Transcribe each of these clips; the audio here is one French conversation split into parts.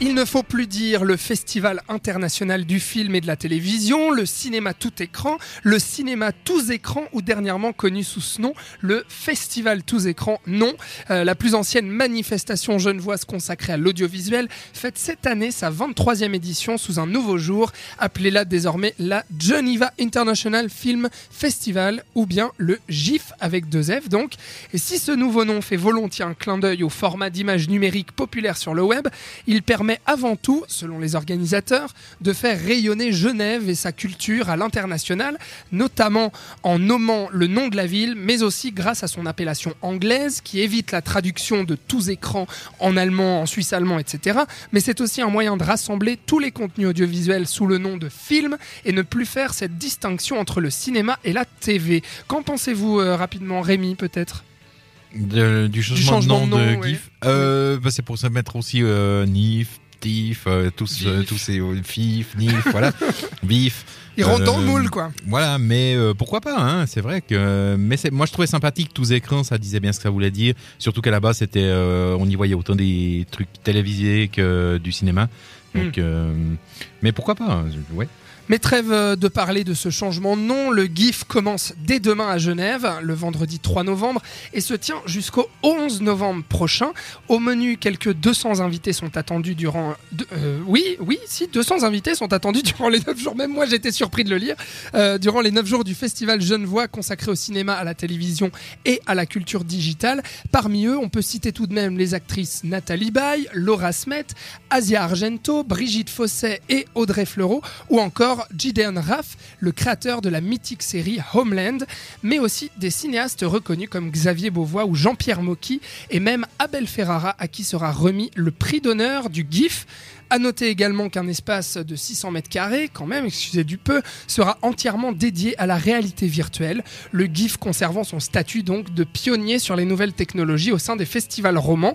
Il ne faut plus dire le Festival international du film et de la télévision, le cinéma tout écran, le cinéma tous écrans ou dernièrement connu sous ce nom, le Festival tous écrans non. Euh, la plus ancienne manifestation genevoise consacrée à l'audiovisuel fête cette année sa 23e édition sous un nouveau jour, appelée-la désormais la Geneva International Film Festival ou bien le GIF avec deux F donc. Et si ce nouveau nom fait volontiers un clin d'œil au format d'image numérique populaire sur le web, il permet avant tout, selon les organisateurs, de faire rayonner Genève et sa culture à l'international, notamment en nommant le nom de la ville, mais aussi grâce à son appellation anglaise qui évite la traduction de tous écrans en allemand, en suisse allemand, etc. Mais c'est aussi un moyen de rassembler tous les contenus audiovisuels sous le nom de film et ne plus faire cette distinction entre le cinéma et la TV. Qu'en pensez-vous euh, rapidement, Rémi, peut-être? De, du, changement de nom, de, GIF. Euh, bah, c'est pour se mettre aussi euh, NIF, TIF, euh, tous, euh, tous ces FIF, NIF, voilà, BIF. Ils rentrent dans le moule, quoi. Voilà, mais pourquoi pas hein, C'est vrai que, mais moi je trouvais sympathique tous écrans, ça disait bien ce que ça voulait dire. Surtout qu'à la base, c'était, on y voyait autant des trucs télévisés que du cinéma. Donc, hmm. mais pourquoi pas hein, Ouais. Mais trêve euh, de parler de ce changement nom, le GIF commence dès demain à Genève, le vendredi 3 novembre, et se tient jusqu'au 11 novembre prochain. Au menu, quelques 200 invités sont attendus durant... Euh, oui, oui, si, 200 invités sont attendus durant les 9 jours, même moi j'étais surpris de le lire, euh, durant les 9 jours du festival Genevois consacré au cinéma, à la télévision et à la culture digitale. Parmi eux, on peut citer tout de même les actrices Nathalie Baye, Laura Smet, Asia Argento, Brigitte Fosset et Audrey Fleurot, ou encore Gideon Raff, le créateur de la mythique série Homeland, mais aussi des cinéastes reconnus comme Xavier Beauvois ou Jean-Pierre Mocky, et même Abel Ferrara, à qui sera remis le prix d'honneur du GIF. À noter également qu'un espace de 600 mètres carrés, quand même, excusez du peu, sera entièrement dédié à la réalité virtuelle, le GIF conservant son statut donc de pionnier sur les nouvelles technologies au sein des festivals romans.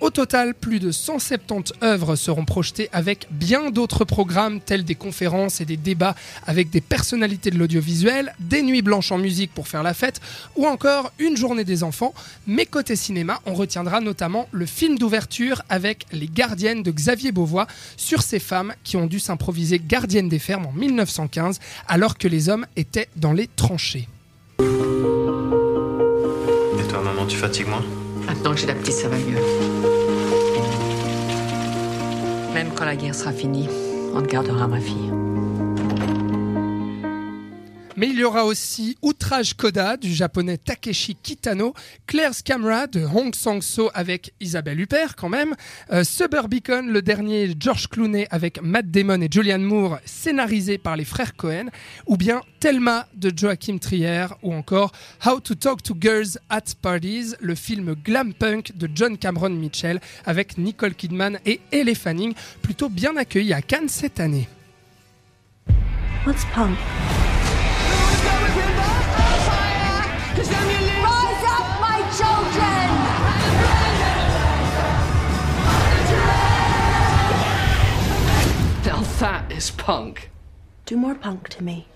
Au total, plus de 170 œuvres seront projetées avec bien d'autres programmes tels des conférences et des débats avec des personnalités de l'audiovisuel, des nuits blanches en musique pour faire la fête ou encore une journée des enfants. Mais côté cinéma, on retiendra notamment le film d'ouverture avec Les Gardiennes de Xavier Beauvois sur ces femmes qui ont dû s'improviser gardiennes des fermes en 1915 alors que les hommes étaient dans les tranchées. Et toi maman, tu fatigues moins? Maintenant que j'ai la petite, ça va mieux. Même quand la guerre sera finie, on gardera ma fille. Il y aura aussi Outrage Koda du japonais Takeshi Kitano, Claire's Camera de Hong Sang-so avec Isabelle Huppert quand même, euh, Suburbicon, le dernier George Clooney avec Matt Damon et Julianne Moore, scénarisé par les frères Cohen, ou bien Thelma de Joachim Trier, ou encore How to Talk to Girls at Parties, le film glam punk de John Cameron Mitchell avec Nicole Kidman et Elle Fanning, plutôt bien accueilli à Cannes cette année. Rise up, my children! Now that is punk. Do more punk to me.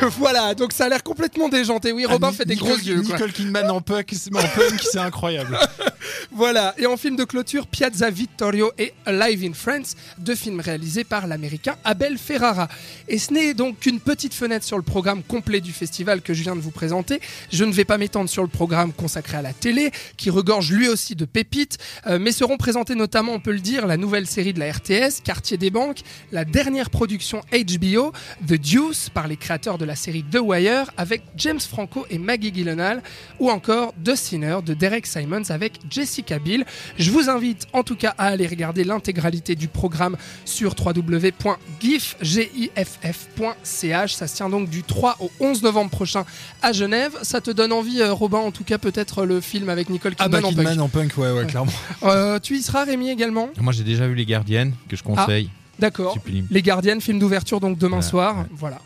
voilà, donc ça a l'air complètement déjanté. Oui, Robin fait des gros yeux. Nicole Kidman en punk, en punk c'est incroyable. voilà, et en film de clôture, Piazza Vittorio et Alive in France, deux films réalisés par l'américain Abel Ferrara. Et ce n'est donc qu'une petite fenêtre sur le programme complet du festival que je viens de vous présenter. Je ne vais pas m'étendre sur le programme consacré à la télé, qui regorge lui aussi de pépites, euh, mais seront présentés notamment, on peut le dire, la nouvelle série de la RTS, Quartier des Banques, la dernière production HBO, The Deuce, par les créateurs de la série The Wire, avec James Franco et Maggie Gyllenhaal, ou encore The Sinner de Derek Simons avec Jessica Biel. Je vous invite en tout cas à aller regarder l'intégralité du programme sur www.giff.ch. Ça se tient donc du 3 au 11 novembre prochain à Genève. Ça te donne envie, euh, Robin, en tout cas peut-être le film avec Nicole Kidman, ah bah, Kidman en, punk. ouais, ouais, clairement. Euh, tu y seras, Rémi, également? Moi, j'ai déjà vu Les Gardiennes, que je conseille. D'accord. Les Gardiennes, film d'ouverture donc demain soir. Voilà.